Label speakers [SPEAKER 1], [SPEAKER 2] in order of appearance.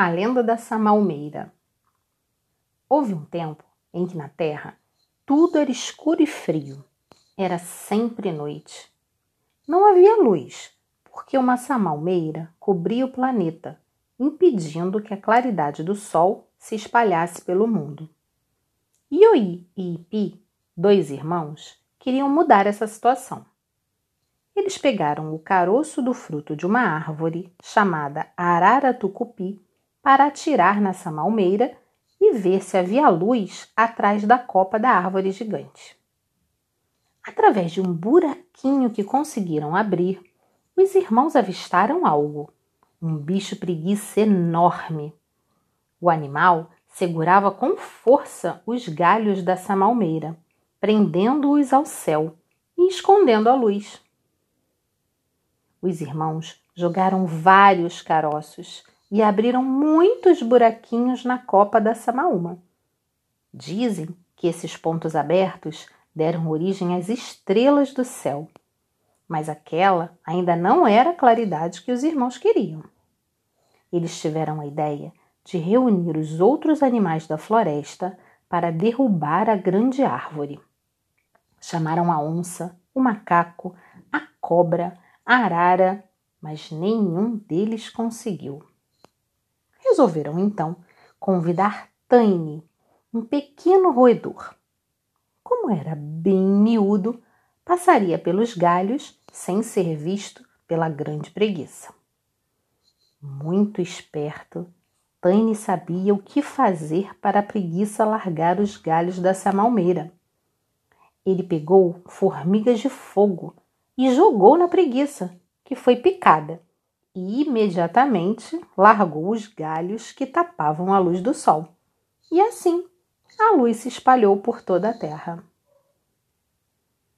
[SPEAKER 1] A lenda da Samalmeira. Houve um tempo em que na terra tudo era escuro e frio. Era sempre noite. Não havia luz, porque uma samalmeira cobria o planeta, impedindo que a claridade do sol se espalhasse pelo mundo. Ioi e Ipi, dois irmãos, queriam mudar essa situação. Eles pegaram o caroço do fruto de uma árvore chamada arara tucupi para atirar na samalmeira e ver se havia luz atrás da copa da árvore gigante. Através de um buraquinho que conseguiram abrir, os irmãos avistaram algo, um bicho preguiça enorme. O animal segurava com força os galhos da samalmeira, prendendo-os ao céu e escondendo a luz. Os irmãos jogaram vários caroços e abriram muitos buraquinhos na copa da Samaúma. Dizem que esses pontos abertos deram origem às estrelas do céu, mas aquela ainda não era a claridade que os irmãos queriam. Eles tiveram a ideia de reunir os outros animais da floresta para derrubar a grande árvore. Chamaram a onça, o macaco, a cobra, a arara, mas nenhum deles conseguiu. Resolveram então convidar Taine, um pequeno roedor. Como era bem miúdo, passaria pelos galhos sem ser visto pela grande preguiça. Muito esperto, Taine sabia o que fazer para a preguiça largar os galhos da samalmeira. Ele pegou formigas de fogo e jogou na preguiça, que foi picada e imediatamente largou os galhos que tapavam a luz do sol. E assim a luz se espalhou por toda a terra.